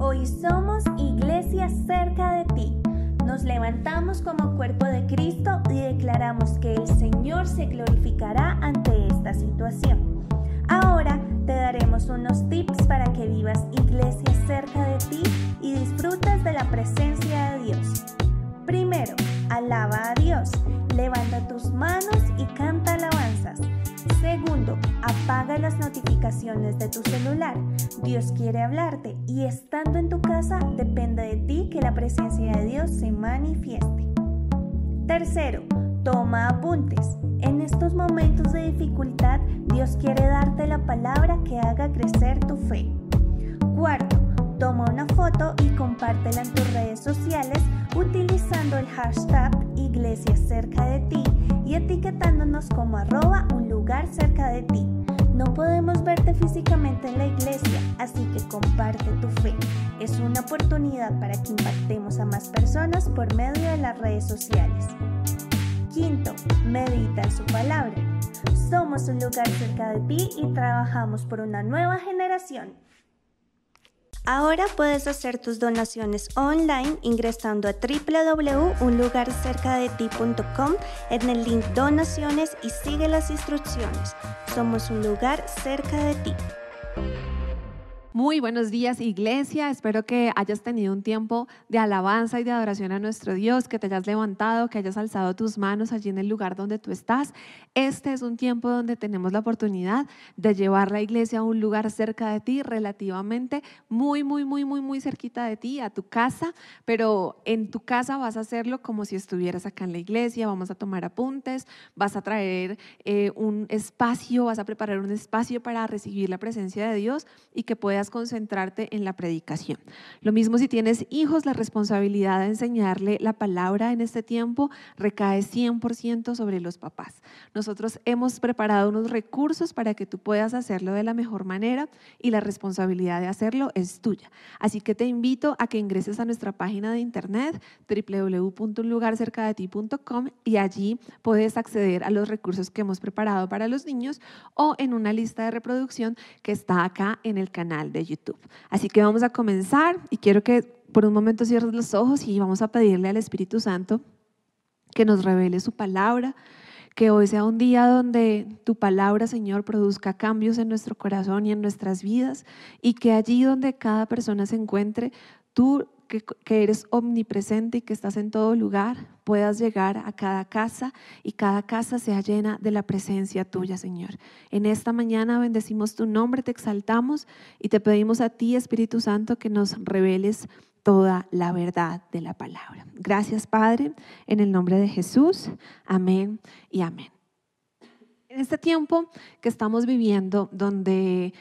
Hoy somos iglesia cerca de ti. Nos levantamos como cuerpo de Cristo y declaramos que el Señor se glorificará ante esta situación. Ahora te daremos unos tips para que vivas iglesia cerca de ti y disfrutes de la presencia de Dios. Primero, alaba a Dios. Levanta tus manos y canta alabanzas. Segundo, apaga las notificaciones de tu celular. Dios quiere hablarte y estando en tu casa depende de ti que la presencia de Dios se manifieste. Tercero, toma apuntes. En estos momentos de dificultad, Dios quiere darte la palabra que haga crecer tu fe. Cuarto, toma una foto y compártela en tus redes sociales utilizando el hashtag Iglesia cerca de ti y etiquetándonos como arroba un lugar cerca de ti. No podemos verte físicamente en la iglesia, así que comparte tu fe. Es una oportunidad para que impactemos a más personas por medio de las redes sociales. Quinto, medita en su palabra. Somos un lugar cerca de ti y trabajamos por una nueva generación. Ahora puedes hacer tus donaciones online ingresando a www.unlugarcercadeti.com en el link donaciones y sigue las instrucciones. Somos un lugar cerca de ti. Muy buenos días, iglesia. Espero que hayas tenido un tiempo de alabanza y de adoración a nuestro Dios, que te hayas levantado, que hayas alzado tus manos allí en el lugar donde tú estás. Este es un tiempo donde tenemos la oportunidad de llevar la iglesia a un lugar cerca de ti, relativamente muy, muy, muy, muy, muy cerquita de ti, a tu casa, pero en tu casa vas a hacerlo como si estuvieras acá en la iglesia, vamos a tomar apuntes, vas a traer eh, un espacio, vas a preparar un espacio para recibir la presencia de Dios y que puedas concentrarte en la predicación. Lo mismo si tienes hijos, la responsabilidad de enseñarle la palabra en este tiempo recae 100% sobre los papás. Nosotros hemos preparado unos recursos para que tú puedas hacerlo de la mejor manera y la responsabilidad de hacerlo es tuya. Así que te invito a que ingreses a nuestra página de internet www.unlugarcercadeti.com y allí puedes acceder a los recursos que hemos preparado para los niños o en una lista de reproducción que está acá en el canal de YouTube. Así que vamos a comenzar y quiero que por un momento cierres los ojos y vamos a pedirle al Espíritu Santo que nos revele su palabra, que hoy sea un día donde tu palabra, Señor, produzca cambios en nuestro corazón y en nuestras vidas y que allí donde cada persona se encuentre, tú que, eres omnipresente y que estás en todo lugar, puedas llegar a cada casa y cada casa sea llena de la presencia tuya, Señor. En esta mañana bendecimos tu nombre, te exaltamos y te pedimos a ti, Espíritu Santo, que nos reveles toda la verdad de la palabra. Gracias, Padre, en el nombre de Jesús. Amén y amén. En este tiempo que estamos viviendo, donde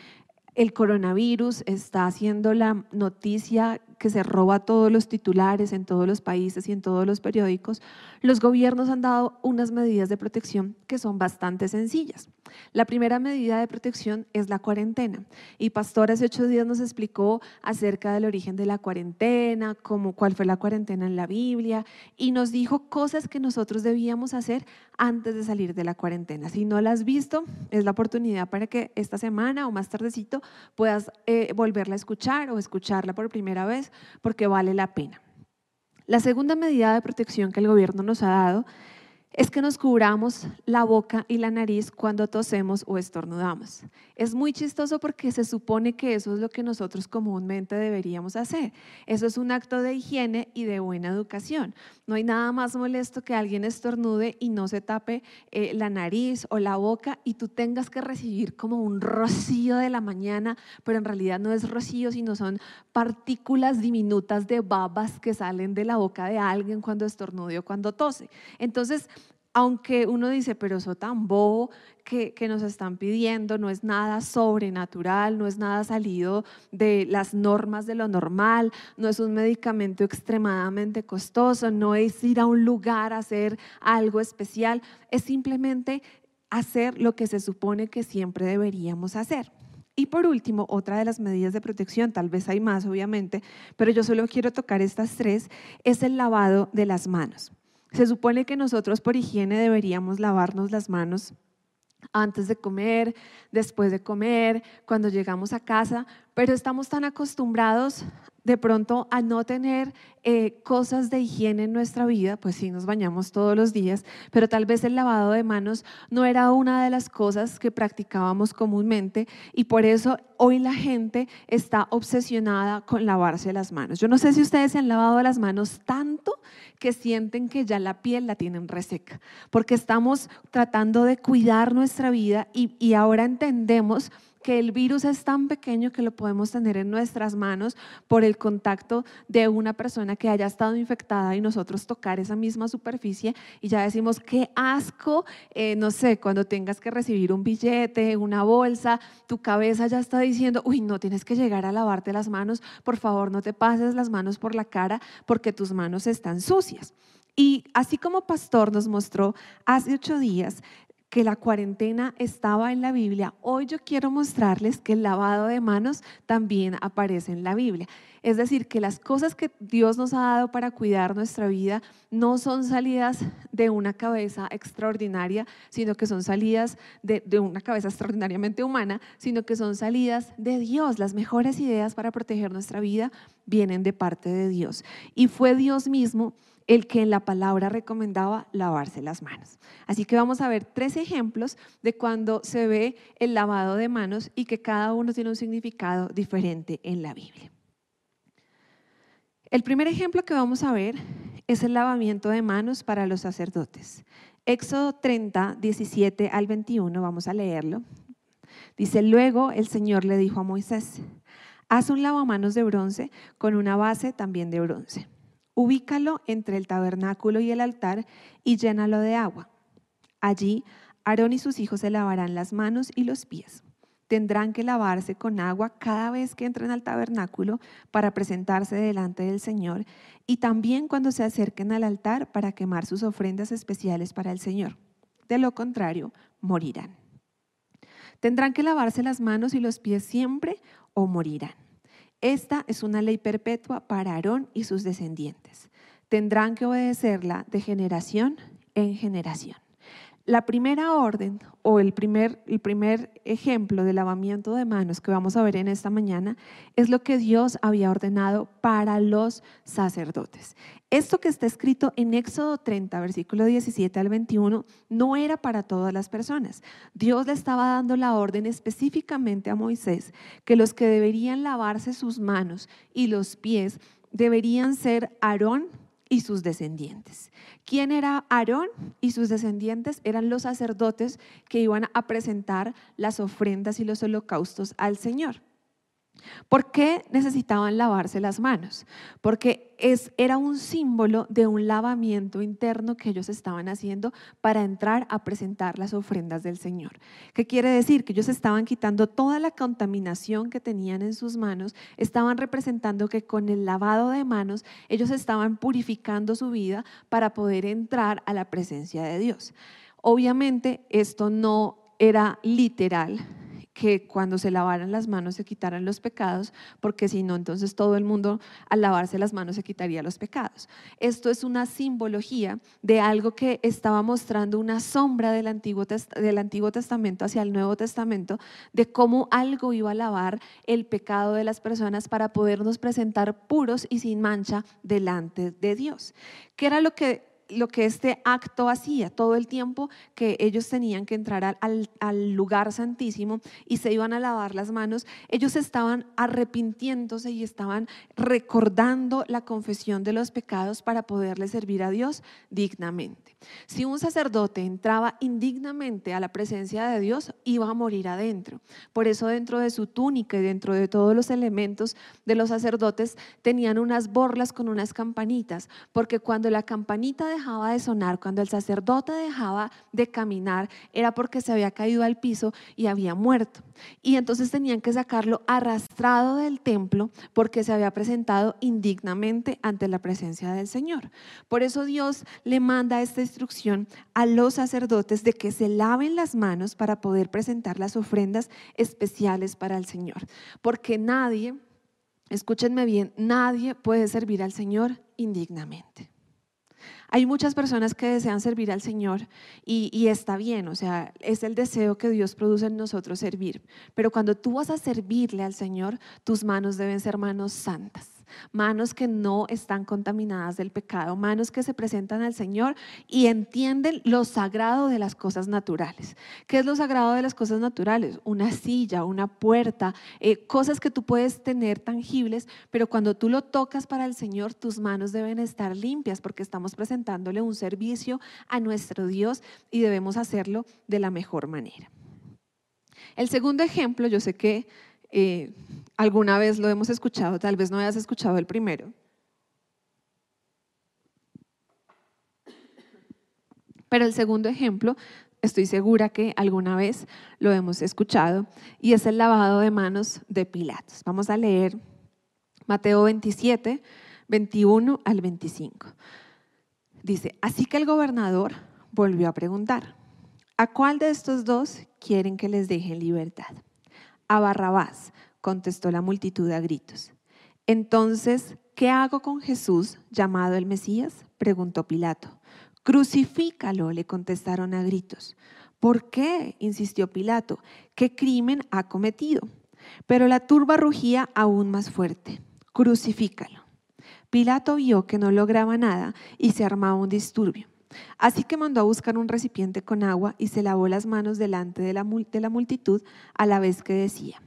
el coronavirus está haciendo la noticia que se roba todos los titulares en todos los países y en todos los periódicos, los gobiernos han dado unas medidas de protección que son bastante sencillas. La primera medida de protección es la cuarentena. Y Pastor hace ocho días nos explicó acerca del origen de la cuarentena, cómo, cuál fue la cuarentena en la Biblia, y nos dijo cosas que nosotros debíamos hacer antes de salir de la cuarentena. Si no la has visto, es la oportunidad para que esta semana o más tardecito puedas eh, volverla a escuchar o escucharla por primera vez, porque vale la pena. La segunda medida de protección que el gobierno nos ha dado es que nos cubramos la boca y la nariz cuando tosemos o estornudamos. Es muy chistoso porque se supone que eso es lo que nosotros comúnmente deberíamos hacer. Eso es un acto de higiene y de buena educación. No hay nada más molesto que alguien estornude y no se tape eh, la nariz o la boca y tú tengas que recibir como un rocío de la mañana, pero en realidad no es rocío, sino son partículas diminutas de babas que salen de la boca de alguien cuando estornude o cuando tose. Entonces, aunque uno dice, pero eso tan bobo que, que, nos están pidiendo, no es nada sobrenatural, no es nada salido de las normas de lo normal, no es un medicamento extremadamente costoso, no es ir a un lugar a hacer algo especial, es simplemente hacer lo que se supone que siempre deberíamos hacer. Y por último, otra de las medidas de protección, tal vez hay más obviamente, pero yo solo quiero tocar estas tres, es el lavado de las manos. Se supone que nosotros por higiene deberíamos lavarnos las manos antes de comer, después de comer, cuando llegamos a casa, pero estamos tan acostumbrados de pronto a no tener eh, cosas de higiene en nuestra vida, pues sí nos bañamos todos los días, pero tal vez el lavado de manos no era una de las cosas que practicábamos comúnmente y por eso hoy la gente está obsesionada con lavarse las manos. Yo no sé si ustedes se han lavado las manos tanto que sienten que ya la piel la tienen reseca, porque estamos tratando de cuidar nuestra vida y, y ahora entendemos que el virus es tan pequeño que lo podemos tener en nuestras manos por el contacto de una persona que haya estado infectada y nosotros tocar esa misma superficie y ya decimos, qué asco, eh, no sé, cuando tengas que recibir un billete, una bolsa, tu cabeza ya está diciendo, uy, no tienes que llegar a lavarte las manos, por favor no te pases las manos por la cara porque tus manos están sucias. Y así como Pastor nos mostró hace ocho días, que la cuarentena estaba en la Biblia, hoy yo quiero mostrarles que el lavado de manos también aparece en la Biblia. Es decir, que las cosas que Dios nos ha dado para cuidar nuestra vida no son salidas de una cabeza extraordinaria, sino que son salidas de, de una cabeza extraordinariamente humana, sino que son salidas de Dios. Las mejores ideas para proteger nuestra vida vienen de parte de Dios. Y fue Dios mismo el que en la palabra recomendaba lavarse las manos. Así que vamos a ver tres ejemplos de cuando se ve el lavado de manos y que cada uno tiene un significado diferente en la Biblia. El primer ejemplo que vamos a ver es el lavamiento de manos para los sacerdotes. Éxodo 30, 17 al 21, vamos a leerlo. Dice, luego el Señor le dijo a Moisés, haz un lavamanos de bronce con una base también de bronce Ubícalo entre el tabernáculo y el altar y llénalo de agua. Allí Aarón y sus hijos se lavarán las manos y los pies. Tendrán que lavarse con agua cada vez que entren al tabernáculo para presentarse delante del Señor y también cuando se acerquen al altar para quemar sus ofrendas especiales para el Señor. De lo contrario, morirán. Tendrán que lavarse las manos y los pies siempre o morirán. Esta es una ley perpetua para Aarón y sus descendientes. Tendrán que obedecerla de generación en generación. La primera orden o el primer, el primer ejemplo de lavamiento de manos que vamos a ver en esta mañana es lo que Dios había ordenado para los sacerdotes. Esto que está escrito en Éxodo 30, versículo 17 al 21, no era para todas las personas. Dios le estaba dando la orden específicamente a Moisés que los que deberían lavarse sus manos y los pies deberían ser Aarón, y sus descendientes. ¿Quién era Aarón y sus descendientes? Eran los sacerdotes que iban a presentar las ofrendas y los holocaustos al Señor. ¿Por qué necesitaban lavarse las manos? Porque es, era un símbolo de un lavamiento interno que ellos estaban haciendo para entrar a presentar las ofrendas del Señor. ¿Qué quiere decir? Que ellos estaban quitando toda la contaminación que tenían en sus manos, estaban representando que con el lavado de manos ellos estaban purificando su vida para poder entrar a la presencia de Dios. Obviamente esto no era literal, que cuando se lavaran las manos se quitaran los pecados, porque si no, entonces todo el mundo al lavarse las manos se quitaría los pecados. Esto es una simbología de algo que estaba mostrando una sombra del Antiguo, del Antiguo Testamento hacia el Nuevo Testamento, de cómo algo iba a lavar el pecado de las personas para podernos presentar puros y sin mancha delante de Dios. ¿Qué era lo que lo que este acto hacía todo el tiempo que ellos tenían que entrar al, lugar santísimo y se iban a lavar las manos, ellos estaban arrepintiéndose y estaban recordando la confesión de los pecados para poderle servir a Dios dignamente. Si un sacerdote entraba indignamente a la presencia de Dios, iba a morir adentro. Por eso dentro de su túnica y dentro de todos los elementos de los sacerdotes tenían unas borlas con unas campanitas, porque cuando la campanita de dejaba de sonar, cuando el sacerdote dejaba de caminar, era porque se había caído al piso y había muerto. Y entonces tenían que sacarlo arrastrado del templo porque se había presentado indignamente ante la presencia del Señor. Por eso Dios le manda esta instrucción a los sacerdotes de que se laven las manos para poder presentar las ofrendas especiales para el Señor. Porque nadie, escúchenme bien, nadie puede servir al Señor indignamente. Hay muchas personas que desean servir al Señor y, está bien, o sea, es el deseo que Dios produce en nosotros servir. Pero cuando tú vas a servirle al Señor, tus manos deben ser manos santas. Manos que no están contaminadas del pecado, manos que se presentan al Señor y entienden lo sagrado de las cosas naturales. ¿Qué es lo sagrado de las cosas naturales? Una silla, una puerta, eh, cosas que tú puedes tener tangibles, pero cuando tú lo tocas para el Señor, tus manos deben estar limpias porque estamos presentándole un servicio a nuestro Dios y debemos hacerlo de la mejor manera. El segundo ejemplo, yo sé que eh, alguna vez lo hemos escuchado, tal vez no hayas escuchado el primero. Pero el segundo ejemplo, estoy segura que alguna vez lo hemos escuchado, y es el lavado de manos de Pilatos. Vamos a leer Mateo 27, 21 al 25. Dice, así que el gobernador volvió a preguntar, ¿a cuál de estos dos quieren que les dejen libertad? A Barrabás, contestó la multitud a gritos. Entonces, ¿qué hago con Jesús llamado el Mesías? preguntó Pilato. Crucifícalo, le contestaron a gritos. ¿Por qué? insistió Pilato. ¿Qué crimen ha cometido? Pero la turba rugía aún más fuerte. Crucifícalo. Pilato vio que no lograba nada y se armaba un disturbio. Así que mandó a buscar un recipiente con agua y se lavó las manos delante de la, multitud a la vez que decía,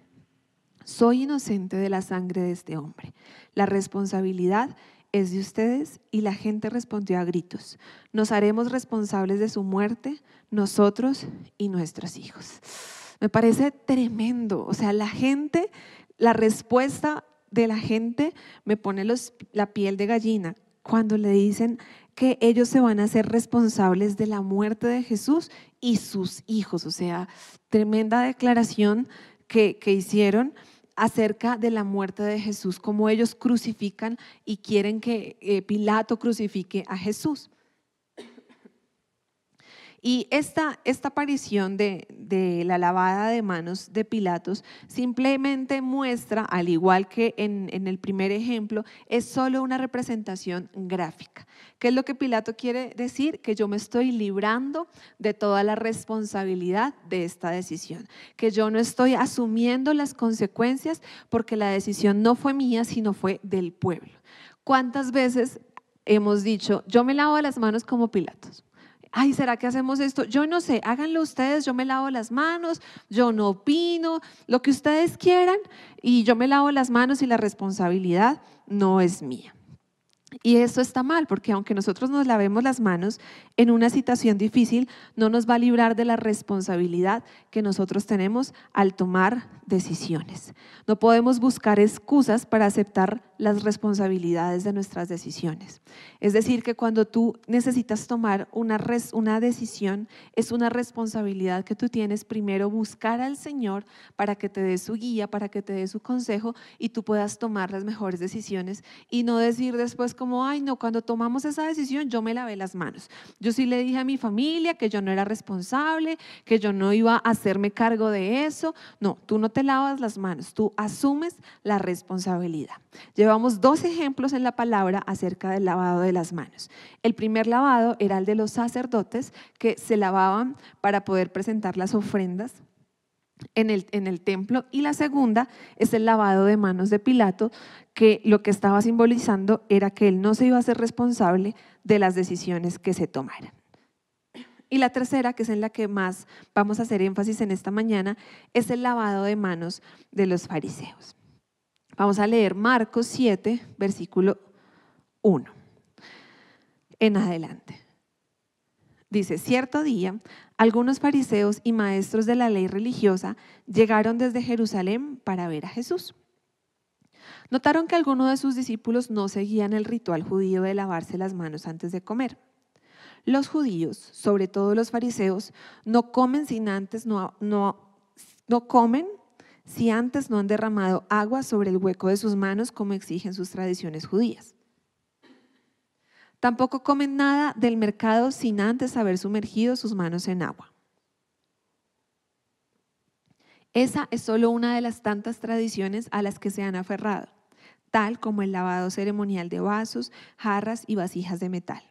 soy inocente de la sangre de este hombre. La responsabilidad es de ustedes y la gente respondió a gritos, nos haremos responsables de su muerte, nosotros y nuestros hijos. Me parece tremendo, o sea, la gente, la respuesta de la gente me pone la piel de gallina cuando le dicen que ellos se van a ser responsables de la muerte de Jesús y sus hijos. O sea, tremenda declaración que, hicieron acerca de la muerte de Jesús, como ellos crucifican y quieren que eh, Pilato crucifique a Jesús. Y esta, aparición de, de, la lavada de manos de Pilatos simplemente muestra, al igual que en, en, el primer ejemplo, es solo una representación gráfica. ¿Qué es lo que Pilato quiere decir? Que yo me estoy librando de toda la responsabilidad de esta decisión, que yo no estoy asumiendo las consecuencias porque la decisión no fue mía, sino fue del pueblo. ¿Cuántas veces hemos dicho, yo me lavo las manos como Pilatos? Ay, ¿será que hacemos esto? Yo no sé, háganlo ustedes, yo me lavo las manos, yo no opino, lo que ustedes quieran y yo me lavo las manos y la responsabilidad no es mía. Y eso está mal, porque aunque nosotros nos lavemos las manos en una situación difícil, no nos va a librar de la responsabilidad que nosotros tenemos al tomar decisiones. No podemos buscar excusas para aceptar las responsabilidades de nuestras decisiones. Es decir, que cuando tú necesitas tomar una, una decisión, es una responsabilidad que tú tienes primero buscar al Señor para que te dé su guía, para que te dé su consejo y tú puedas tomar las mejores decisiones y no decir después como, ay, no, cuando tomamos esa decisión yo me lavé las manos. Yo sí le dije a mi familia que yo no era responsable, que yo no iba a hacerme cargo de eso. No, tú no te lavas las manos, tú asumes la responsabilidad. Llevamos dos ejemplos en la palabra acerca del lavado de las manos. El primer lavado era el de los sacerdotes que se lavaban para poder presentar las ofrendas en el, en el, templo y la segunda es el lavado de manos de Pilato, que lo que estaba simbolizando era que él no se iba a ser responsable de las decisiones que se tomaran. Y la tercera, que es en la que más vamos a hacer énfasis en esta mañana, es el lavado de manos de los fariseos. Vamos a leer Marcos 7, versículo 1 en adelante. Dice, cierto día, algunos fariseos y maestros de la ley religiosa llegaron desde Jerusalén para ver a Jesús. Notaron que algunos de sus discípulos no seguían el ritual judío de lavarse las manos antes de comer. Los judíos, sobre todo los fariseos, no comen sin antes no, no, no comen si antes no han derramado agua sobre el hueco de sus manos como exigen sus tradiciones judías. Tampoco comen nada del mercado sin antes haber sumergido sus manos en agua. Esa es solo una de las tantas tradiciones a las que se han aferrado, tal como el lavado ceremonial de vasos, jarras y vasijas de metal.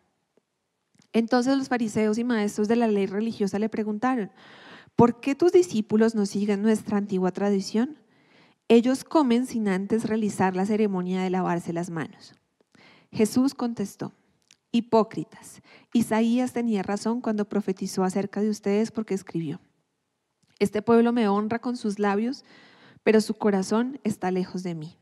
Entonces los fariseos y maestros de la ley religiosa le preguntaron, ¿por qué tus discípulos no siguen nuestra antigua tradición? Ellos comen sin antes realizar la ceremonia de lavarse las manos. Jesús contestó, hipócritas, Isaías tenía razón cuando profetizó acerca de ustedes porque escribió, este pueblo me honra con sus labios, pero su corazón está lejos de mí.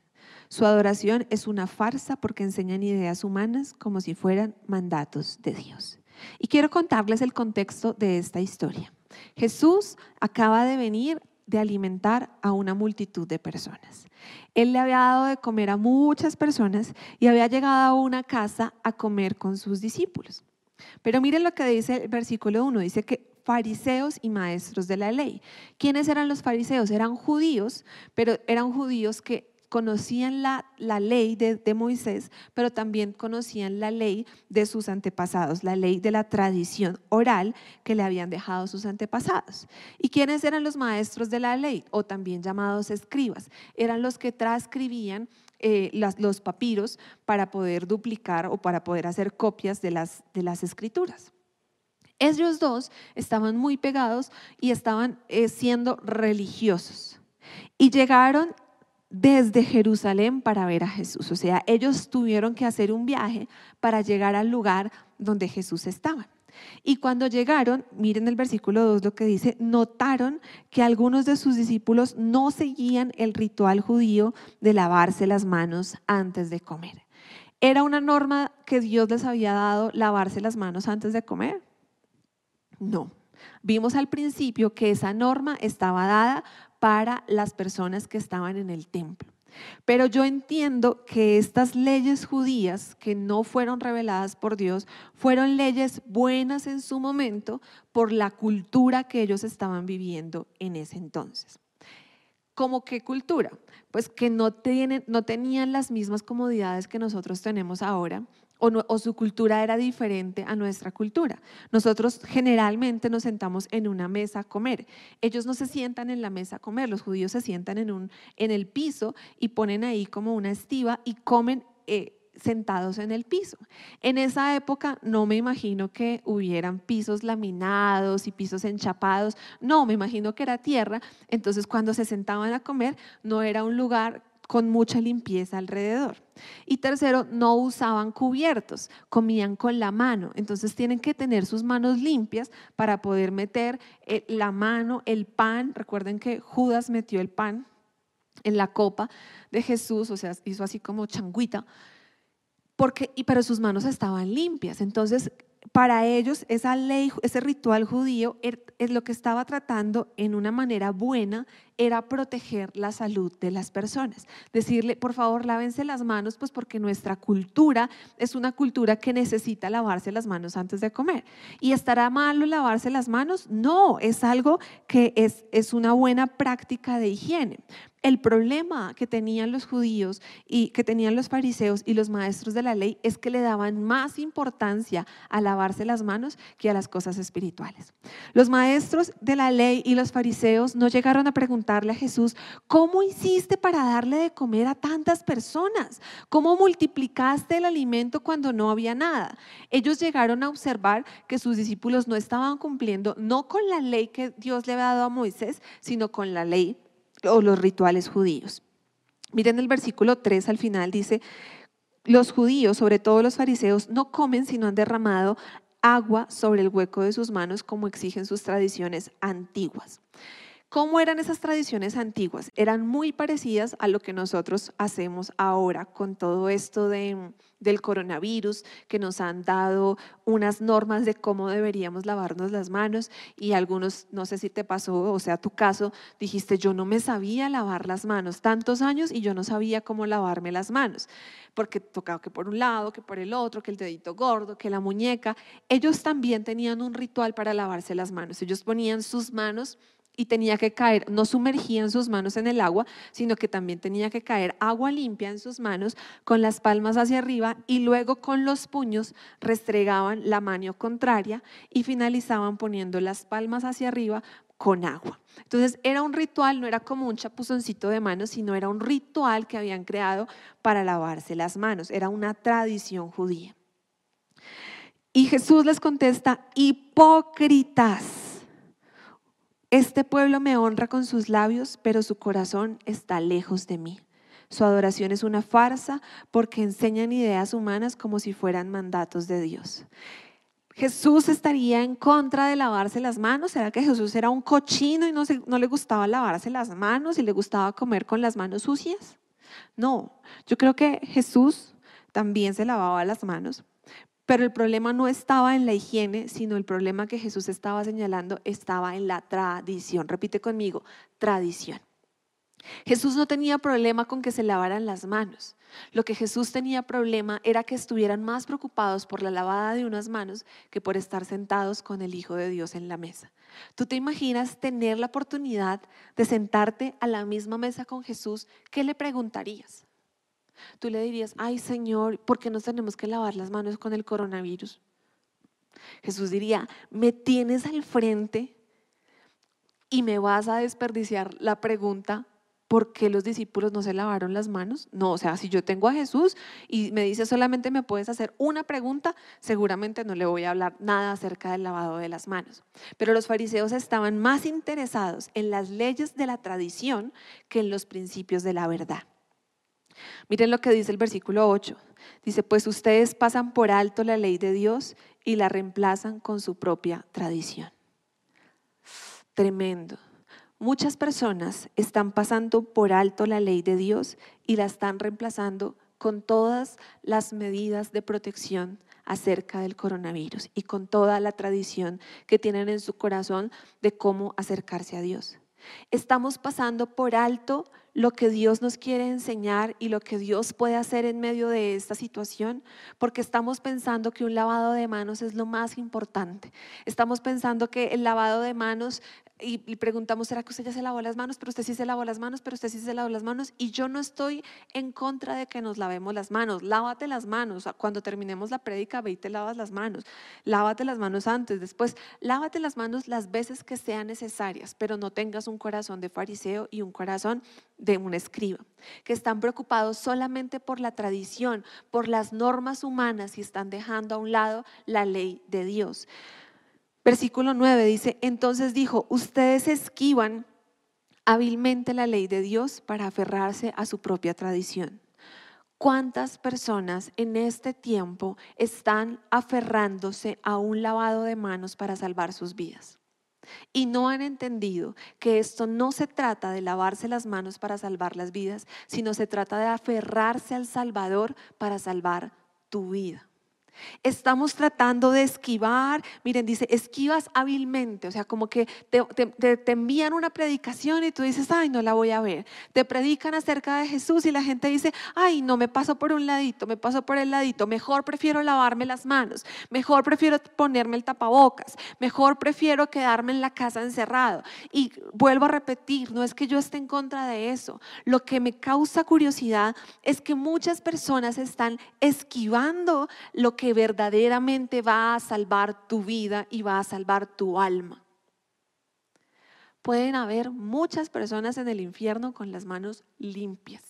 Su adoración es una farsa porque enseñan ideas humanas como si fueran mandatos de Dios. Y quiero contarles el contexto de esta historia. Jesús acaba de venir de alimentar a una multitud de personas. Él le había dado de comer a muchas personas y había llegado a una casa a comer con sus discípulos. Pero miren lo que dice el versículo 1, dice que fariseos y maestros de la ley. ¿Quiénes eran los fariseos? Eran judíos, pero eran judíos que conocían la, la ley de, Moisés, pero también conocían la ley de sus antepasados, la ley de la tradición oral que le habían dejado sus antepasados. ¿Y quiénes eran los maestros de la ley? O también llamados escribas. Eran los que transcribían eh, los papiros para poder duplicar o para poder hacer copias de las, de las escrituras. Ellos dos estaban muy pegados y estaban eh, siendo religiosos. Y llegaron desde Jerusalén para ver a Jesús. O sea, ellos tuvieron que hacer un viaje para llegar al lugar donde Jesús estaba. Y cuando llegaron, miren el versículo 2 lo que dice, notaron que algunos de sus discípulos no seguían el ritual judío de lavarse las manos antes de comer. ¿Era una norma que Dios les había dado lavarse las manos antes de comer? No. Vimos al principio que esa norma estaba dada para las personas que estaban en el templo. Pero yo entiendo que estas leyes judías que no fueron reveladas por Dios fueron leyes buenas en su momento por la cultura que ellos estaban viviendo en ese entonces. ¿Cómo qué cultura? Pues que no, tienen, no tenían las mismas comodidades que nosotros tenemos ahora o, su cultura era diferente a nuestra cultura. Nosotros generalmente nos sentamos en una mesa a comer. Ellos no se sientan en la mesa a comer, los judíos se sientan en, un, en el piso y ponen ahí como una estiva y comen eh, sentados en el piso. En esa época no me imagino que hubieran pisos laminados y pisos enchapados, no, me imagino que era tierra, entonces cuando se sentaban a comer no era un lugar con mucha limpieza alrededor. Y tercero, no usaban cubiertos, comían con la mano. Entonces tienen que tener sus manos limpias para poder meter eh, la mano, el pan. Recuerden que Judas metió el pan en la copa de Jesús, o sea, hizo así como changuita, porque, pero sus manos estaban limpias. Entonces para ellos esa ley, ese ritual judío er, es lo que estaba tratando en una manera buena era proteger la salud de las personas. Decirle, por favor, lávense las manos, pues porque nuestra cultura es una cultura que necesita lavarse las manos antes de comer. ¿Y estará malo lavarse las manos? No, es algo que es, es una buena práctica de higiene. El problema que tenían los judíos y que tenían los fariseos y los maestros de la ley es que le daban más importancia a lavarse las manos que a las cosas espirituales. Los maestros de la ley y los fariseos no llegaron a a Jesús, ¿cómo hiciste para darle de comer a tantas personas? ¿Cómo multiplicaste el alimento cuando no había nada? Ellos llegaron a observar que sus discípulos no estaban cumpliendo no con la ley que Dios le había dado a Moisés, sino con la ley o los rituales judíos. Miren el versículo 3 al final dice, los judíos, sobre todo los fariseos, no comen sino han derramado agua sobre el hueco de sus manos como exigen sus tradiciones antiguas. ¿Cómo eran esas tradiciones antiguas? Eran muy parecidas a lo que nosotros hacemos ahora con todo esto de, del coronavirus, que nos han dado unas normas de cómo deberíamos lavarnos las manos y algunos, no sé si te pasó, o sea, tu caso, dijiste, yo no me sabía lavar las manos tantos años y yo no sabía cómo lavarme las manos, porque tocaba que por un lado, que por el otro, que el dedito gordo, que la muñeca. Ellos también tenían un ritual para lavarse las manos. Ellos ponían sus manos y tenía que caer, no sumergían sus manos en el agua, sino que también tenía que caer agua limpia en sus manos con las palmas hacia arriba y luego con los puños restregaban la mano contraria y finalizaban poniendo las palmas hacia arriba con agua. Entonces era un ritual, no era como un chapuzoncito de manos, sino era un ritual que habían creado para lavarse las manos, era una tradición judía. Y Jesús les contesta, hipócritas Este pueblo me honra con sus labios, pero su corazón está lejos de mí. Su adoración es una farsa porque enseñan ideas humanas como si fueran mandatos de Dios. Jesús estaría en contra de lavarse las manos. ¿Será que Jesús era un cochino y no, no le gustaba lavarse las manos y le gustaba comer con las manos sucias? No, yo creo que Jesús también se lavaba las manos, pero el problema no estaba en la higiene, sino el problema que Jesús estaba señalando estaba en la tradición. Repite conmigo, tradición. Jesús no tenía problema con que se lavaran las manos. Lo que Jesús tenía problema era que estuvieran más preocupados por la lavada de unas manos que por estar sentados con el Hijo de Dios en la mesa. ¿Tú te imaginas tener la oportunidad de sentarte a la misma mesa con Jesús? ¿Qué le preguntarías? Tú le dirías, ay Señor, ¿por qué nos tenemos que lavar las manos con el coronavirus? Jesús diría, me tienes al frente y me vas a desperdiciar la pregunta, ¿por qué los discípulos no se lavaron las manos? No, o sea, si yo tengo a Jesús y me dice solamente me puedes hacer una pregunta, seguramente no le voy a hablar nada acerca del lavado de las manos. Pero los fariseos estaban más interesados en las leyes de la tradición que en los principios de la verdad. Miren lo que dice el versículo 8. Dice, pues ustedes pasan por alto la ley de Dios y la reemplazan con su propia tradición. Tremendo. Muchas personas están pasando por alto la ley de Dios y la están reemplazando con todas las medidas de protección acerca del coronavirus y con toda la tradición que tienen en su corazón de cómo acercarse a Dios. Estamos pasando por alto lo que Dios nos quiere enseñar y lo que Dios puede hacer en medio de esta situación, porque estamos pensando que un lavado de manos es lo más importante. Estamos pensando que el lavado de manos y, preguntamos, ¿será que usted ya se lavó las manos? Pero usted sí se lavó las manos, pero usted sí se lavó las manos. Y yo no estoy en contra de que nos lavemos las manos. Lávate las manos. Cuando terminemos la prédica, ve y te lavas las manos. Lávate las manos antes, después. Lávate las manos las veces que sean necesarias, pero no tengas un corazón de fariseo y un corazón de un escriba, que están preocupados solamente por la tradición, por las normas humanas y están dejando a un lado la ley de Dios. Versículo 9 dice, entonces dijo, ustedes esquivan hábilmente la ley de Dios para aferrarse a su propia tradición. ¿Cuántas personas en este tiempo están aferrándose a un lavado de manos para salvar sus vidas? Y no han entendido que esto no se trata de lavarse las manos para salvar las vidas, sino se trata de aferrarse al Salvador para salvar tu vida. Estamos tratando de esquivar, miren, dice, esquivas hábilmente, o sea, como que te, envían una predicación y tú dices, ay, no la voy a ver. Te predican acerca de Jesús y la gente dice, ay, no, me paso por un ladito, me paso por el ladito, mejor prefiero lavarme las manos, mejor prefiero ponerme el tapabocas, mejor prefiero quedarme en la casa encerrado. Y vuelvo a repetir, no es que yo esté en contra de eso, lo que me causa curiosidad es que muchas personas están esquivando lo que verdaderamente va a salvar tu vida y va a salvar tu alma. Pueden haber muchas personas en el infierno con las manos limpias,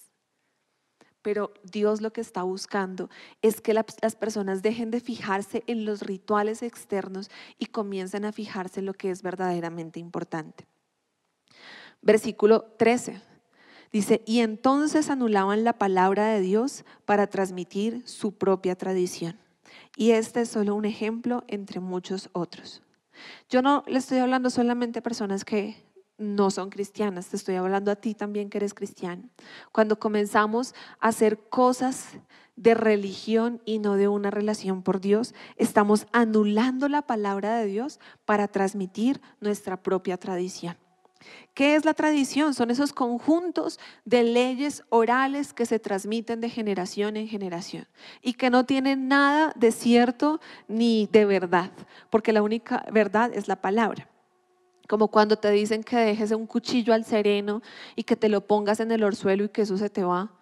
pero Dios lo que está buscando es que las personas dejen de fijarse en los rituales externos y comiencen a fijarse en lo que es verdaderamente importante. Versículo 13. Dice, y entonces anulaban la palabra de Dios para transmitir su propia tradición. Y este es solo un ejemplo entre muchos otros. Yo no le estoy hablando solamente a personas que no son cristianas, te estoy hablando a ti también que eres cristiano. Cuando comenzamos a hacer cosas de religión y no de una relación por Dios, estamos anulando la palabra de Dios para transmitir nuestra propia tradición. ¿Qué es la tradición? Son esos conjuntos de leyes orales que se transmiten de generación en generación y que no tienen nada de cierto ni de verdad, porque la única verdad es la palabra. Como cuando te dicen que dejes un cuchillo al sereno y que te lo pongas en el orzuelo y que eso se te va.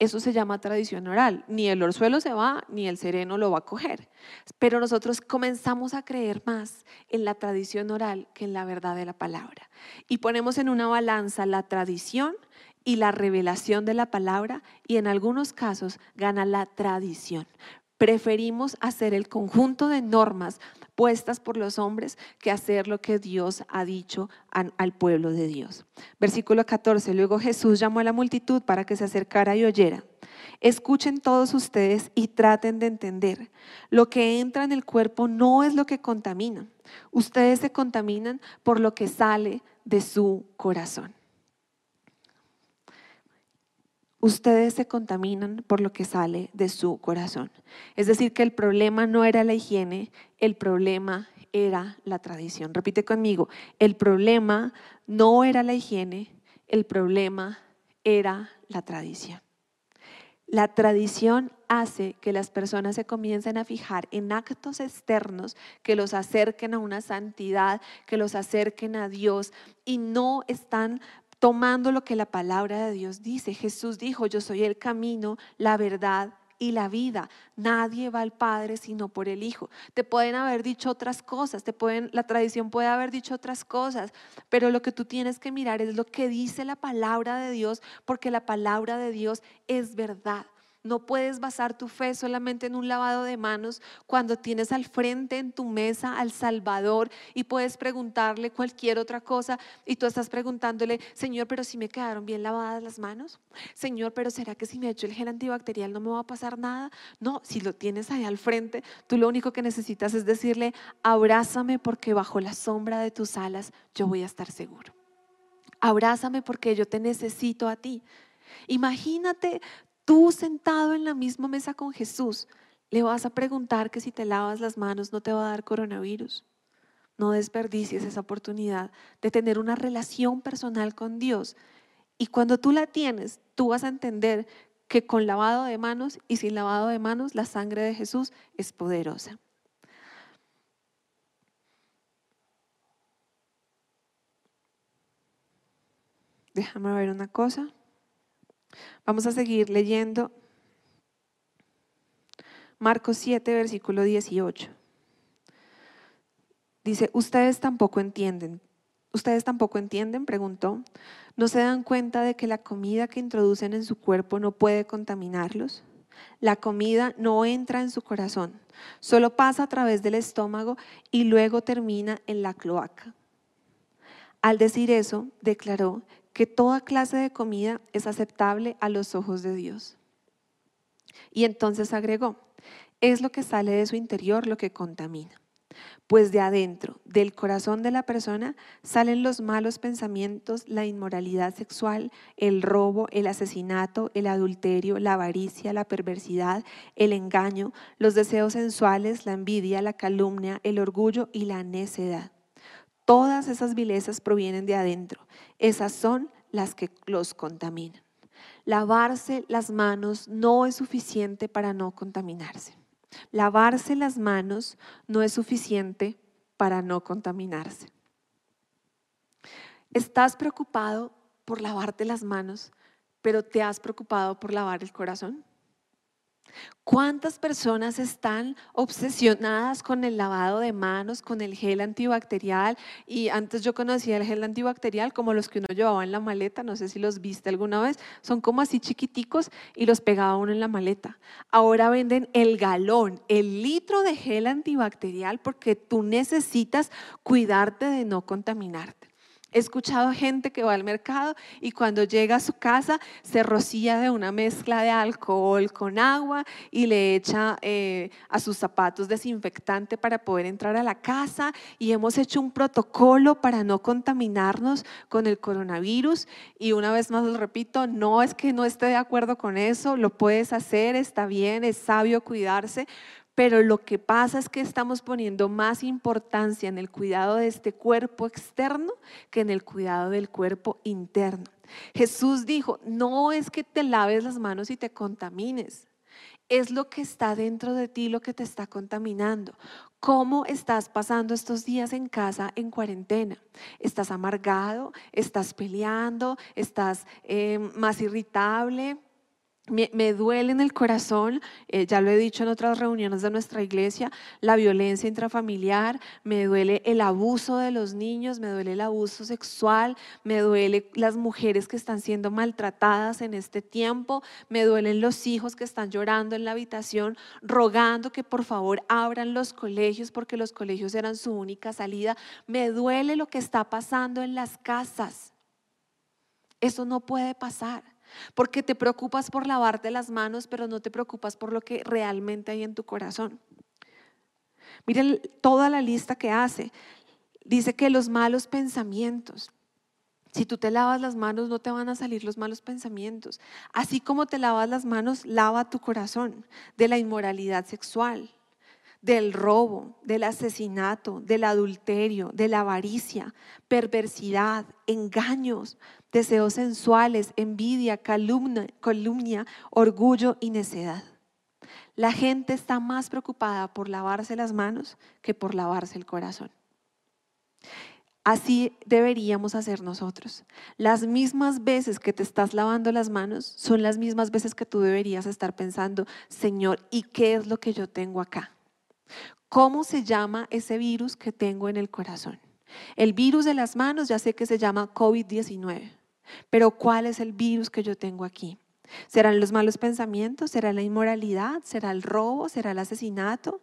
Eso se llama tradición oral. Ni el orzuelo se va, ni el sereno lo va a coger. Pero nosotros comenzamos a creer más en la tradición oral que en la verdad de la palabra. Y ponemos en una balanza la tradición y la revelación de la palabra y en algunos casos gana la tradición. Preferimos hacer el conjunto de normas puestas por los hombres que hacer lo que Dios ha dicho al pueblo de Dios. Versículo 14. Luego Jesús llamó a la multitud para que se acercara y oyera. Escuchen todos ustedes y traten de entender. Lo que entra en el cuerpo no es lo que contamina. Ustedes se contaminan por lo que sale de su corazón. Ustedes se contaminan por lo que sale de su corazón. Es decir, que el problema no era la higiene, el problema era la tradición. Repite conmigo, el problema no era la higiene, el problema era la tradición. La tradición hace que las personas se comiencen a fijar en actos externos que los acerquen a una santidad, que los acerquen a Dios y no están tomando lo que la palabra de Dios dice. Jesús dijo, yo soy el camino, la verdad y la vida. Nadie va al Padre sino por el Hijo. Te pueden haber dicho otras cosas, te pueden, la tradición puede haber dicho otras cosas, pero lo que tú tienes que mirar es lo que dice la palabra de Dios, porque la palabra de Dios es verdad. No puedes basar tu fe solamente en un lavado de manos cuando tienes al frente en tu mesa al Salvador y puedes preguntarle cualquier otra cosa y tú estás preguntándole, Señor, pero si me quedaron bien lavadas las manos. Señor, pero ¿será que si me echo el gel antibacterial no me va a pasar nada? No, si lo tienes ahí al frente, tú lo único que necesitas es decirle, abrázame porque bajo la sombra de tus alas yo voy a estar seguro. Abrázame porque yo te necesito a ti. Imagínate tú sentado en la misma mesa con Jesús, le vas a preguntar que si te lavas las manos no te va a dar coronavirus. No desperdicies esa oportunidad de tener una relación personal con Dios. Y cuando tú la tienes, tú vas a entender que con lavado de manos y sin lavado de manos, la sangre de Jesús es poderosa. Déjame ver una cosa. Vamos a seguir leyendo Marcos 7, versículo 18. Dice, ustedes tampoco entienden. ¿Ustedes tampoco entienden? Preguntó. ¿No se dan cuenta de que la comida que introducen en su cuerpo no puede contaminarlos? La comida no entra en su corazón, solo pasa a través del estómago y luego termina en la cloaca. Al decir eso, declaró que toda clase de comida es aceptable a los ojos de Dios. Y entonces agregó, es lo que sale de su interior lo que contamina. Pues de adentro, del corazón de la persona, salen los malos pensamientos, la inmoralidad sexual, el robo, el asesinato, el adulterio, la avaricia, la perversidad, el engaño, los deseos sensuales, la envidia, la calumnia, el orgullo y la necedad. Todas esas vilezas provienen de adentro. Esas son las que los contaminan. Lavarse las manos no es suficiente para no contaminarse. Lavarse las manos no es suficiente para no contaminarse. Estás preocupado por lavarte las manos, pero te has preocupado por lavar el corazón. ¿Cuántas personas están obsesionadas con el lavado de manos, con el gel antibacterial? Y antes yo conocía el gel antibacterial como los que uno llevaba en la maleta, no sé si los viste alguna vez, son como así chiquiticos y los pegaba uno en la maleta. Ahora venden el galón, el litro de gel antibacterial porque tú necesitas cuidarte de no contaminarte. He escuchado gente que va al mercado y cuando llega a su casa se rocía de una mezcla de alcohol con agua y le echa eh, a sus zapatos desinfectante para poder entrar a la casa. Y hemos hecho un protocolo para no contaminarnos con el coronavirus. Y una vez más lo repito, no es que no esté de acuerdo con eso, lo puedes hacer, está bien, es sabio cuidarse, pero lo que pasa es que estamos poniendo más importancia en el cuidado de este cuerpo externo que en el cuidado del cuerpo interno. Jesús dijo, no es que te laves las manos y te contamines, es lo que está dentro de ti lo que te está contaminando. ¿Cómo estás pasando estos días en casa en cuarentena? ¿Estás amargado? ¿Estás peleando? ¿Estás eh, más irritable? Me, duele en el corazón, eh, ya lo he dicho en otras reuniones de nuestra iglesia, la violencia intrafamiliar, me duele el abuso de los niños, me duele el abuso sexual, me duele las mujeres que están siendo maltratadas en este tiempo, me duelen los hijos que están llorando en la habitación, rogando que por favor abran los colegios porque los colegios eran su única salida, me duele lo que está pasando en las casas. Eso no puede pasar. Porque te preocupas por lavarte las manos, pero no te preocupas por lo que realmente hay en tu corazón. Miren toda la lista que hace. Dice que los malos pensamientos, si tú te lavas las manos, no te van a salir los malos pensamientos. Así como te lavas las manos, lava tu corazón de la inmoralidad sexual, del robo, del asesinato, del adulterio, de la avaricia, perversidad, engaños, deseos sensuales, envidia, calumnia, orgullo y necedad. La gente está más preocupada por lavarse las manos que por lavarse el corazón. Así deberíamos hacer nosotros. Las mismas veces que te estás lavando las manos son las mismas veces que tú deberías estar pensando, Señor, ¿y qué es lo que yo tengo acá? ¿Cómo se llama ese virus que tengo en el corazón? El virus de las manos ya sé que se llama COVID-19. Pero ¿cuál es el virus que yo tengo aquí? ¿Serán los malos pensamientos? ¿Será la inmoralidad? ¿Será el robo? ¿Será el asesinato?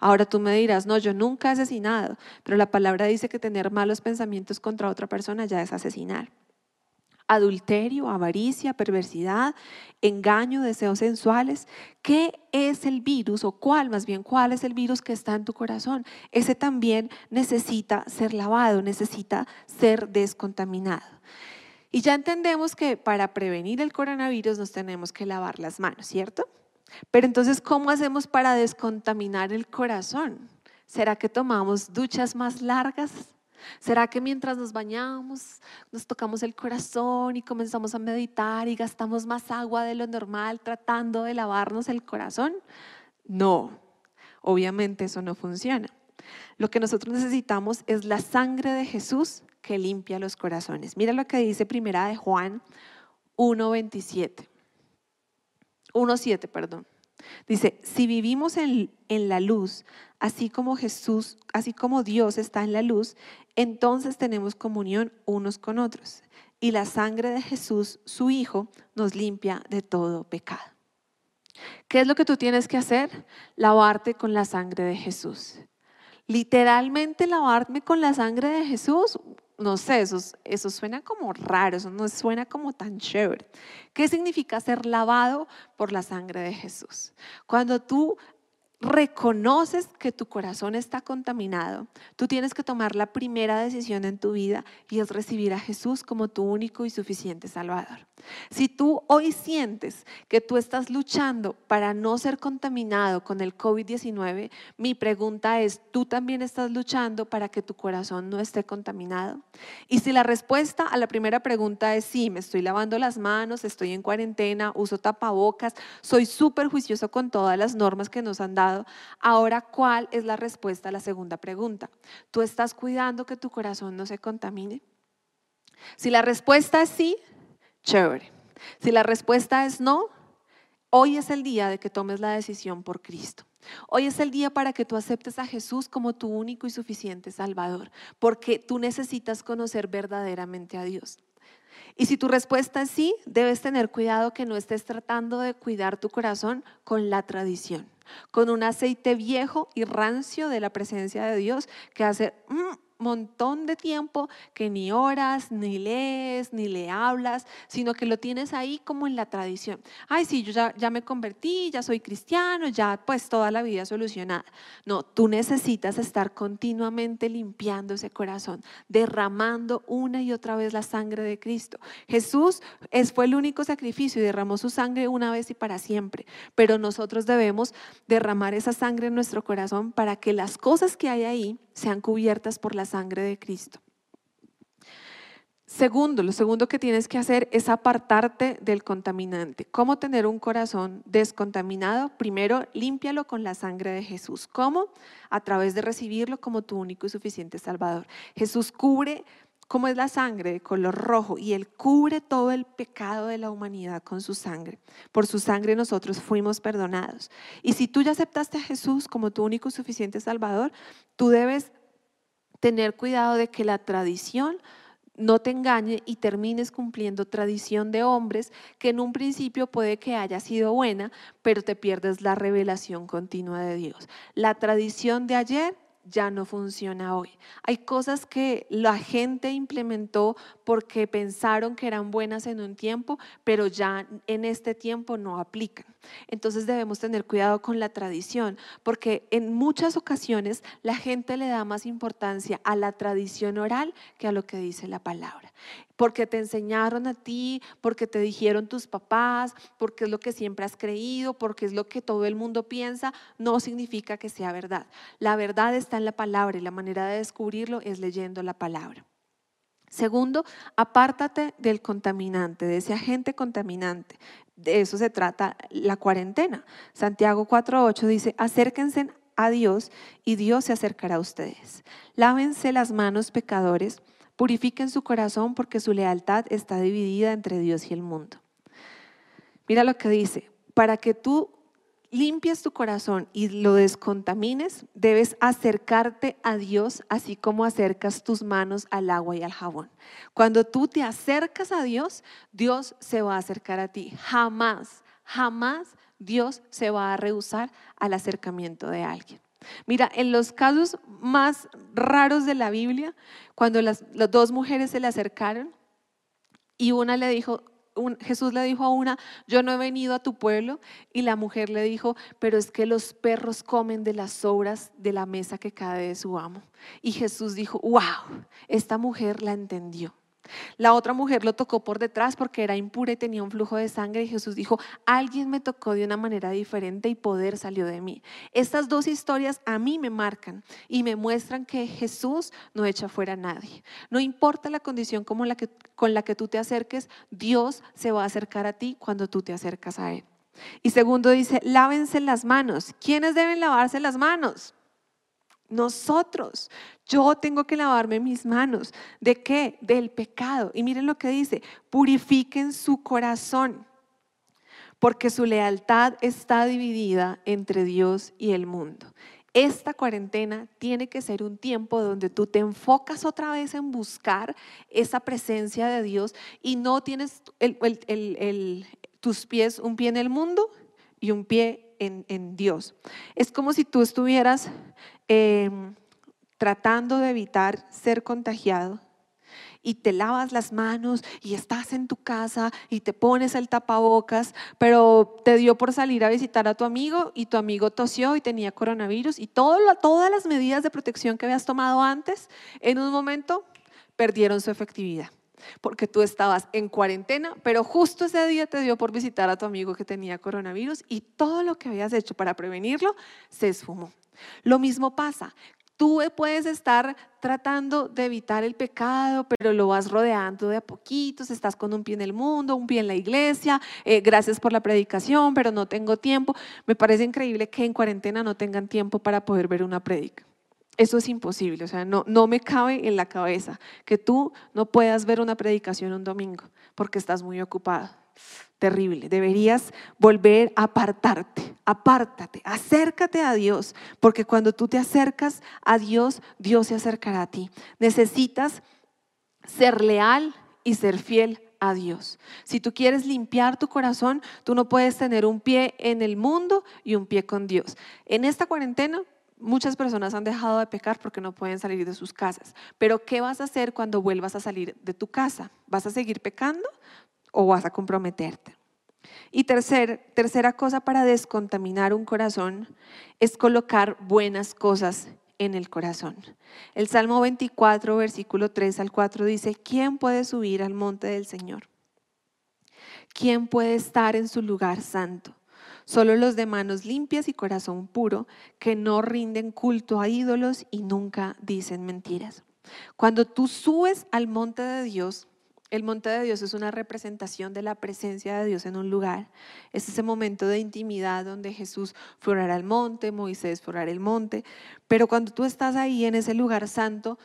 Ahora tú me dirás, no, yo nunca he asesinado, pero la palabra dice que tener malos pensamientos contra otra persona ya es asesinar. Adulterio, avaricia, perversidad, engaño, deseos sensuales. ¿Qué es el virus o cuál, más bien, cuál es el virus que está en tu corazón? Ese también necesita ser lavado, necesita ser descontaminado. Y ya entendemos que para prevenir el coronavirus nos tenemos que lavar las manos, ¿cierto? Pero entonces, ¿cómo hacemos para descontaminar el corazón? ¿Será que tomamos duchas más largas? ¿Será que mientras nos bañamos nos tocamos el corazón y comenzamos a meditar y gastamos más agua de lo normal tratando de lavarnos el corazón? No, obviamente eso no funciona. Lo que nosotros necesitamos es la sangre de Jesús que limpia los corazones. Mira lo que dice primera de Juan 1.27. 1.7, perdón. Dice, si vivimos en, en, la luz, así como Jesús, así como Dios está en la luz, entonces tenemos comunión unos con otros. Y la sangre de Jesús, su Hijo, nos limpia de todo pecado. ¿Qué es lo que tú tienes que hacer? Lavarte con la sangre de Jesús. Literalmente lavarme con la sangre de Jesús no sé, eso, eso suena como raro, eso no suena como tan chévere. ¿Qué significa ser lavado por la sangre de Jesús? Cuando tú reconoces que tu corazón está contaminado, tú tienes que tomar la primera decisión en tu vida y es recibir a Jesús como tu único y suficiente Salvador. Si tú hoy sientes que tú estás luchando para no ser contaminado con el COVID-19, mi pregunta es, ¿tú también estás luchando para que tu corazón no esté contaminado? Y si la respuesta a la primera pregunta es sí, me estoy lavando las manos, estoy en cuarentena, uso tapabocas, soy súper juicioso con todas las normas que nos han dado, ahora ¿cuál es la respuesta a la segunda pregunta? ¿Tú estás cuidando que tu corazón no se contamine? Si la respuesta es sí, Chévere. Si la respuesta es no, hoy es el día de que tomes la decisión por Cristo. Hoy es el día para que tú aceptes a Jesús como tu único y suficiente Salvador, porque tú necesitas conocer verdaderamente a Dios. Y si tu respuesta es sí, debes tener cuidado que no estés tratando de cuidar tu corazón con la tradición, con un aceite viejo y rancio de la presencia de Dios que hace... Mm, montón de tiempo que ni oras, ni lees, ni le hablas, sino que lo tienes ahí como en la tradición. Ay, sí, yo ya, me convertí, ya soy cristiano, ya pues toda la vida solucionada. No, tú necesitas estar continuamente limpiando ese corazón, derramando una y otra vez la sangre de Cristo. Jesús es, fue el único sacrificio y derramó su sangre una vez y para siempre, pero nosotros debemos derramar esa sangre en nuestro corazón para que las cosas que hay ahí sean cubiertas por la sangre de Cristo. Segundo, lo segundo que tienes que hacer es apartarte del contaminante. ¿Cómo tener un corazón descontaminado? Primero, límpialo con la sangre de Jesús. ¿Cómo? A través de recibirlo como tu único y suficiente Salvador. Jesús cubre como es la sangre de color rojo y Él cubre todo el pecado de la humanidad con su sangre. Por su sangre nosotros fuimos perdonados. Y si tú ya aceptaste a Jesús como tu único y suficiente Salvador, tú debes tener cuidado de que la tradición no te engañe y termines cumpliendo tradición de hombres que en un principio puede que haya sido buena, pero te pierdes la revelación continua de Dios. La tradición de ayer ya no funciona hoy. Hay cosas que la gente implementó porque pensaron que eran buenas en un tiempo, pero ya en este tiempo no aplican. Entonces debemos tener cuidado con la tradición, porque en muchas ocasiones la gente le da más importancia a la tradición oral que a lo que dice la palabra porque te enseñaron a ti, porque te dijeron tus papás, porque es lo que siempre has creído, porque es lo que todo el mundo piensa, no significa que sea verdad. La verdad está en la palabra y la manera de descubrirlo es leyendo la palabra. Segundo, apártate del contaminante, de ese agente contaminante. De eso se trata la cuarentena. Santiago 4.8 dice, acérquense a Dios y Dios se acercará a ustedes. Lávense las manos pecadores Purifiquen su corazón porque su lealtad está dividida entre Dios y el mundo. Mira lo que dice, para que tú limpies tu corazón y lo descontamines, debes acercarte a Dios así como acercas tus manos al agua y al jabón. Cuando tú te acercas a Dios, Dios se va a acercar a ti. Jamás, jamás Dios se va a rehusar al acercamiento de alguien. Mira, en los casos más raros de la Biblia, cuando las, dos mujeres se le acercaron y una le dijo, Jesús le dijo a una, yo no he venido a tu pueblo, y la mujer le dijo, pero es que los perros comen de las sobras de la mesa que cae de su amo. Y Jesús dijo, wow, esta mujer la entendió. La otra mujer lo tocó por detrás porque era impura y tenía un flujo de sangre y Jesús dijo, alguien me tocó de una manera diferente y poder salió de mí. Estas dos historias a mí me marcan y me muestran que Jesús no echa fuera a nadie. No importa la condición con la que tú te acerques, Dios se va a acercar a ti cuando tú te acercas a Él. Y segundo dice, lávense las manos. ¿Quiénes deben lavarse las manos? Nosotros, yo tengo que lavarme mis manos. ¿De qué? Del pecado. Y miren lo que dice, purifiquen su corazón, porque su lealtad está dividida entre Dios y el mundo. Esta cuarentena tiene que ser un tiempo donde tú te enfocas otra vez en buscar esa presencia de Dios y no tienes tus pies, un pie en el mundo y un pie en, Dios. Es como si tú estuvieras Em, tratando de evitar ser contagiado y te lavas las manos y estás en tu casa y te pones el tapabocas, pero te dio por salir a visitar a tu amigo y tu amigo tosió y tenía coronavirus y todas las medidas de protección que habías tomado antes, en un momento perdieron su efectividad. Porque tú estabas en cuarentena, pero justo ese día te dio por visitar a tu amigo que tenía coronavirus y todo lo que habías hecho para prevenirlo se esfumó. Lo mismo pasa. Tú puedes estar tratando de evitar el pecado, pero lo vas rodeando de a poquitos, estás con un pie en el mundo, un pie en la iglesia, eh, gracias por la predicación, pero no tengo tiempo. Me parece increíble que en cuarentena no tengan tiempo para poder ver una predica. Eso es imposible, o sea, no, no me cabe en la cabeza que tú no puedas ver una predicación un domingo porque estás muy ocupado terrible. Deberías volver a apartarte, apártate, acércate a Dios, porque cuando tú te acercas a Dios, Dios se acercará a ti. Necesitas ser leal y ser fiel a Dios. Si tú quieres limpiar tu corazón, tú no puedes tener un pie en el mundo y un pie con Dios. En esta cuarentena, muchas personas han dejado de pecar porque no pueden salir de sus casas. Pero ¿qué vas a hacer cuando vuelvas a salir de tu casa? ¿Vas a seguir pecando? o vas a comprometerte. Y tercer, tercera cosa para descontaminar un corazón es colocar buenas cosas en el corazón. El Salmo 24, versículo 3 al 4 dice, ¿quién puede subir al monte del Señor? ¿Quién puede estar en su lugar santo? Solo los de manos limpias y corazón puro, que no rinden culto a ídolos y nunca dicen mentiras. Cuando tú subes al monte de Dios, el monte de Dios es una representación de la presencia de Dios en un lugar. Es ese momento de intimidad donde Jesús florará el monte, Moisés florará el monte. Pero cuando tú estás ahí en ese lugar santo,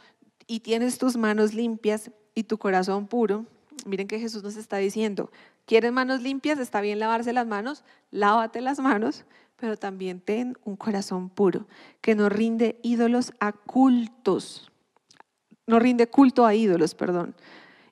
y tienes tus manos limpias y tu corazón puro, miren que Jesús nos está diciendo, ¿quieres manos limpias? Está bien lavarse las manos, lávate las manos, pero también ten un corazón puro, que no rinde ídolos a cultos, no rinde culto a ídolos, perdón,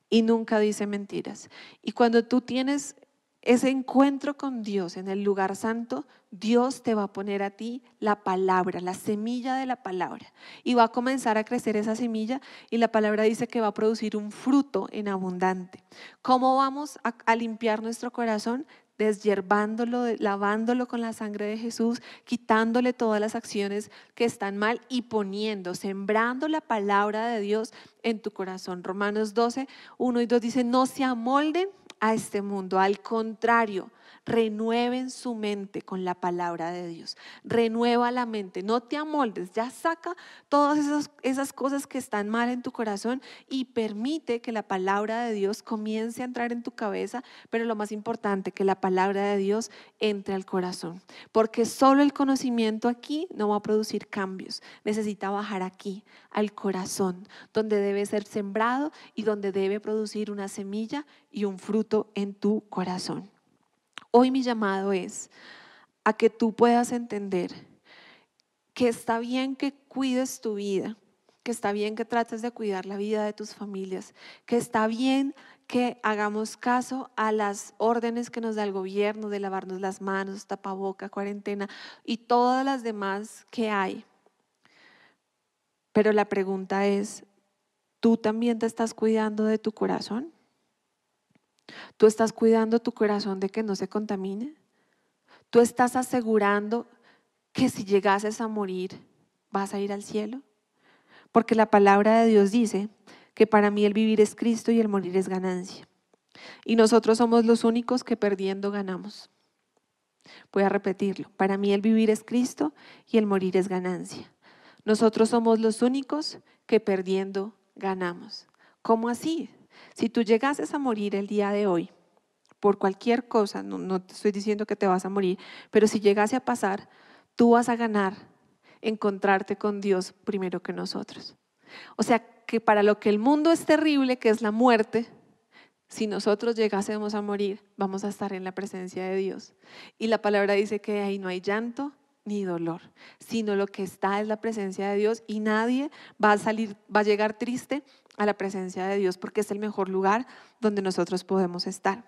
y nunca dice mentiras. Y cuando tú tienes ese encuentro con Dios en el lugar santo, Dios te va a poner a ti la palabra, la semilla de la palabra. Y va a comenzar a crecer esa semilla y la palabra dice que va a producir un fruto en abundante. ¿Cómo vamos a, limpiar nuestro corazón? Desyervándolo, lavándolo con la sangre de Jesús, quitándole todas las acciones que están mal y poniendo, sembrando la palabra de Dios en tu corazón. Romanos 12, 1 y 2 dice, no se amolden a este mundo. Al contrario, renueven su mente con la palabra de Dios. Renueva la mente, no te amoldes, ya saca todas esas, cosas que están mal en tu corazón y permite que la palabra de Dios comience a entrar en tu cabeza, pero lo más importante, que la palabra de Dios entre al corazón. Porque solo el conocimiento aquí no va a producir cambios, necesita bajar aquí, al corazón, donde debe ser sembrado y donde debe producir una semilla y un fruto en tu corazón. Hoy mi llamado es a que tú puedas entender que está bien que cuides tu vida, que está bien que trates de cuidar la vida de tus familias, que está bien que hagamos caso a las órdenes que nos da el gobierno de lavarnos las manos, tapaboca, cuarentena y todas las demás que hay. Pero la pregunta es, ¿tú también te estás cuidando de tu corazón? ¿Tú estás cuidando tu corazón de que no se contamine? ¿Tú estás asegurando que si llegases a morir vas a ir al cielo? Porque la palabra de Dios dice que para mí el vivir es Cristo y el morir es ganancia. Y nosotros somos los únicos que perdiendo ganamos. Voy a repetirlo. Para mí el vivir es Cristo y el morir es ganancia. Nosotros somos los únicos que perdiendo ganamos. ¿Cómo así? Si tú llegases a morir el día de hoy, por cualquier cosa, no, te estoy diciendo que te vas a morir, pero si llegase a pasar, tú vas a ganar encontrarte con Dios primero que nosotros. O sea, que para lo que el mundo es terrible, que es la muerte, si nosotros llegásemos a morir, vamos a estar en la presencia de Dios. Y la palabra dice que ahí no hay llanto ni dolor, sino lo que está es la presencia de Dios y nadie va a salir, va a llegar triste a la presencia de Dios porque es el mejor lugar donde nosotros podemos estar.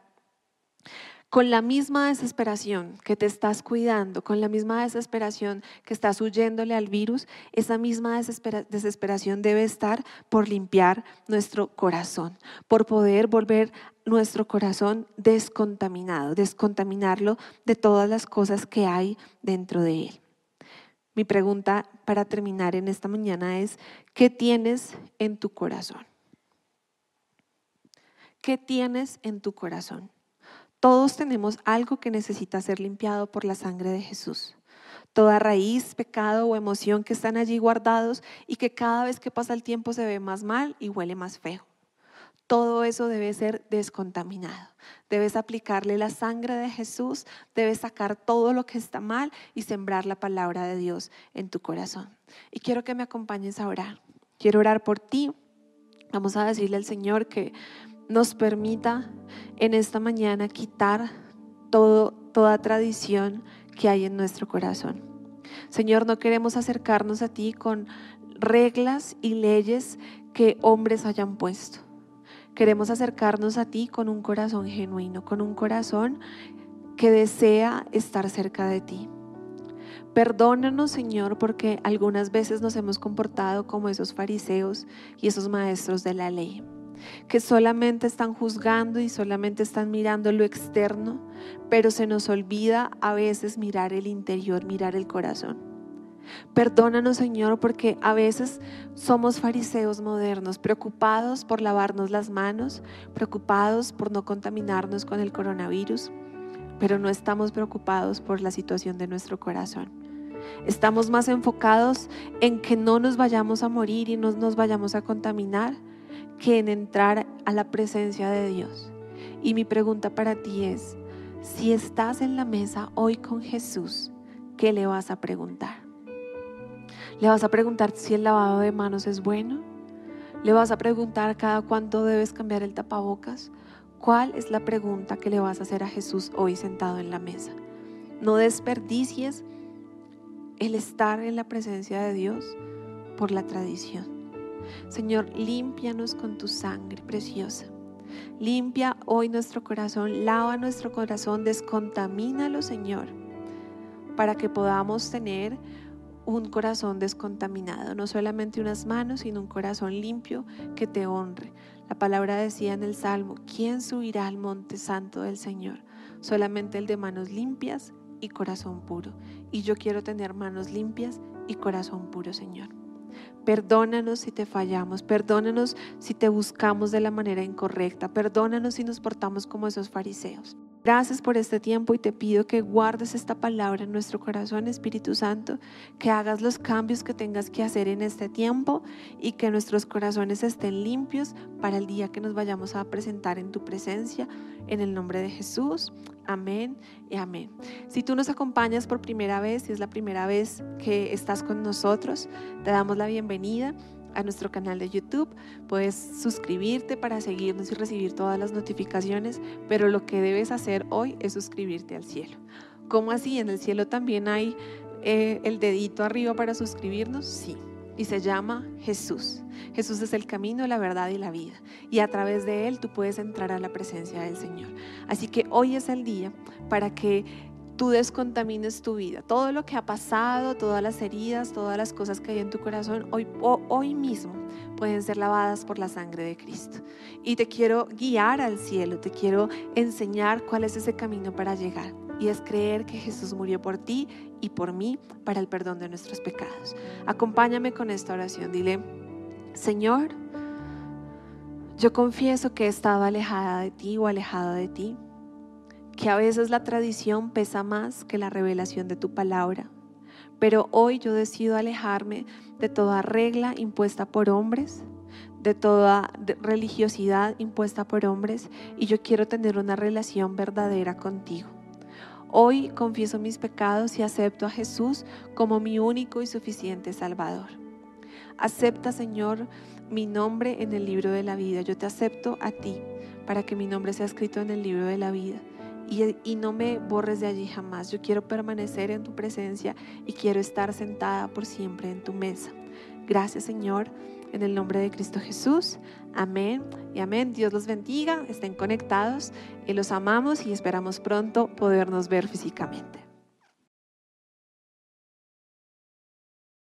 Con la misma desesperación que te estás cuidando, con la misma desesperación que estás huyéndole al virus, esa misma desesperación debe estar por limpiar nuestro corazón, por poder volver nuestro corazón descontaminado, descontaminarlo de todas las cosas que hay dentro de él. Mi pregunta para terminar en esta mañana es, ¿qué tienes en tu corazón? ¿Qué tienes en tu corazón? Todos tenemos algo que necesita ser limpiado por la sangre de Jesús. Toda raíz, pecado o emoción que están allí guardados y que cada vez que pasa el tiempo se ve más mal y huele más feo. Todo eso debe ser descontaminado. Debes aplicarle la sangre de Jesús, debes sacar todo lo que está mal y sembrar la palabra de Dios en tu corazón. Y quiero que me acompañes a orar. Quiero orar por ti. Vamos a decirle al Señor que nos permita en esta mañana quitar toda tradición que hay en nuestro corazón. Señor, no queremos acercarnos a ti con reglas y leyes que hombres hayan puesto. Queremos acercarnos a ti con un corazón genuino, con un corazón que desea estar cerca de ti. Perdónanos, Señor, porque algunas veces nos hemos comportado como esos fariseos y esos maestros de la ley, que solamente están juzgando y solamente están mirando lo externo, pero se nos olvida a veces mirar el interior, mirar el corazón. Perdónanos, Señor, porque a veces somos fariseos modernos, preocupados por lavarnos las manos, preocupados por no contaminarnos con el coronavirus, pero no estamos preocupados por la situación de nuestro corazón. Estamos más enfocados en que no nos vayamos a morir y no nos vayamos a contaminar que en entrar a la presencia de Dios. Y mi pregunta para ti es, si estás en la mesa hoy con Jesús, ¿qué le vas a preguntar? Le vas a preguntar si el lavado de manos es bueno. Le vas a preguntar cada cuánto debes cambiar el tapabocas. ¿Cuál es la pregunta que le vas a hacer a Jesús hoy sentado en la mesa? No desperdicies el estar en la presencia de Dios por la tradición. Señor, límpianos con tu sangre preciosa. Limpia hoy nuestro corazón, lava nuestro corazón, descontamínalo, Señor, para que podamos tener un corazón descontaminado, no solamente unas manos, sino un corazón limpio que te honre. La palabra decía en el Salmo, ¿quién subirá al monte santo del Señor? Solamente el de manos limpias y corazón puro. Y yo quiero tener manos limpias y corazón puro, Señor. Perdónanos si te fallamos, perdónanos si te buscamos de la manera incorrecta, perdónanos si nos portamos como esos fariseos. Gracias por este tiempo y te pido que guardes esta palabra en nuestro corazón, Espíritu Santo, que hagas los cambios que tengas que hacer en este tiempo y que nuestros corazones estén limpios para el día que nos vayamos a presentar en tu presencia. En el nombre de Jesús. Amén y amén. Si tú nos acompañas por primera vez, si es la primera vez que estás con nosotros, te damos la bienvenida a nuestro canal de YouTube. Puedes suscribirte para seguirnos y recibir todas las notificaciones, pero lo que debes hacer hoy es suscribirte al cielo. ¿Cómo así? ¿En el cielo también hay eh, el dedito arriba para suscribirnos? Sí. Y se llama Jesús. Jesús es el camino, la verdad y la vida. Y a través de Él tú puedes entrar a la presencia del Señor. Así que hoy es el día para que tú descontamines tu vida. Todo lo que ha pasado, todas las heridas, todas las cosas que hay en tu corazón, hoy, hoy mismo pueden ser lavadas por la sangre de Cristo. Y te quiero guiar al cielo, te quiero enseñar cuál es ese camino para llegar. Y es creer que Jesús murió por ti y por mí para el perdón de nuestros pecados. Acompáñame con esta oración. Dile, Señor, yo confieso que he estado alejada de ti o alejado de ti que a veces la tradición pesa más que la revelación de tu palabra. Pero hoy yo decido alejarme de toda regla impuesta por hombres, de toda religiosidad impuesta por hombres, y yo quiero tener una relación verdadera contigo. Hoy confieso mis pecados y acepto a Jesús como mi único y suficiente Salvador. Acepta, Señor, mi nombre en el libro de la vida. Yo te acepto a ti para que mi nombre sea escrito en el libro de la vida y, no me borres de allí jamás. Yo quiero permanecer en tu presencia y quiero estar sentada por siempre en tu mesa. Gracias Señor, en el nombre de Cristo Jesús. Amén y amén. Dios los bendiga, estén conectados y los amamos y esperamos pronto podernos ver físicamente.